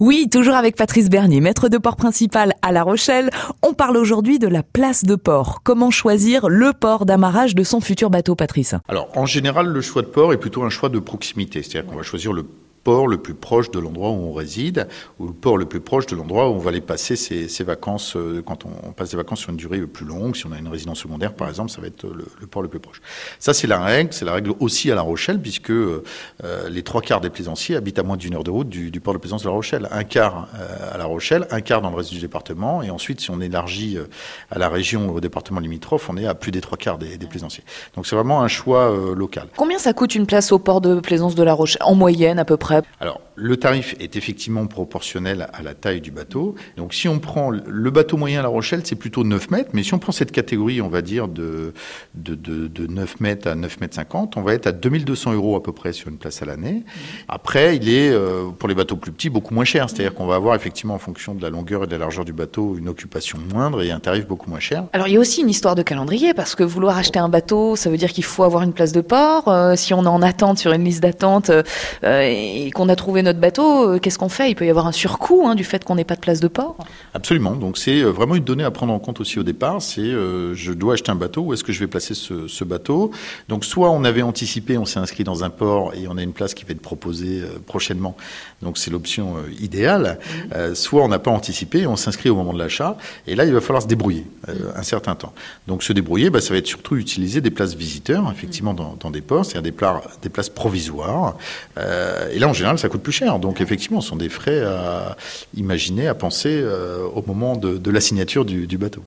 Oui, toujours avec Patrice Bernier, maître de port principal à La Rochelle. On parle aujourd'hui de la place de port. Comment choisir le port d'amarrage de son futur bateau, Patrice? Alors, en général, le choix de port est plutôt un choix de proximité. C'est-à-dire qu'on va choisir le port le plus proche de l'endroit où on réside, ou le port le plus proche de l'endroit où on va aller passer ses, vacances, euh, quand on, passe des vacances sur une durée plus longue, si on a une résidence secondaire par exemple, ça va être le, port le plus proche. Ça c'est la règle, c'est la règle aussi à La Rochelle, puisque euh, les trois quarts des plaisanciers habitent à moins d'une heure de route du, port de plaisance de La Rochelle. Un quart euh, à La Rochelle, un quart dans le reste du département, et ensuite si on élargit à la région, au département limitrophe, on est à plus des trois quarts des, plaisanciers. Donc c'est vraiment un choix local. Combien ça coûte une place au port de plaisance de La Rochelle, en moyenne à peu près? Alors, le tarif est effectivement proportionnel à la taille du bateau. Donc si on prend le bateau moyen à La Rochelle, c'est plutôt 9 mètres, mais si on prend cette catégorie, on va dire de, de, de, 9 mètres à 9 mètres 50, on va être à 2200 euros à peu près sur une place à l'année. Après, il est, euh, pour les bateaux plus petits, beaucoup moins cher. C'est-à-dire qu'on va avoir effectivement en fonction de la longueur et de la largeur du bateau une occupation moindre et un tarif beaucoup moins cher. Alors il y a aussi une histoire de calendrier, parce que vouloir acheter un bateau, ça veut dire qu'il faut avoir une place de port. Euh, si on est en attente sur une liste d'attente euh, et qu'on a trouvé notre bateau, euh, qu'est-ce qu'on fait? Il peut y avoir un surcoût hein, du fait qu'on n'ait pas de place de port. Absolument. Donc c'est euh, vraiment une donnée à prendre en compte aussi au départ. C'est euh, je dois acheter un bateau. Où est-ce que je vais placer ce, bateau? Donc soit on avait anticipé, on s'est inscrit dans un port et on a une place qui va être proposée prochainement. Donc c'est l'option idéale. soit on n'a pas anticipé, on s'inscrit au moment de l'achat et là il va falloir se débrouiller un certain temps. Donc se débrouiller, bah, ça va être surtout utiliser des places visiteurs effectivement dans, des ports, c'est-à-dire des, des places provisoires. et là en général ça coûte plus Donc effectivement, ce sont des frais à imaginer, à penser euh, au moment de, la signature du bateau.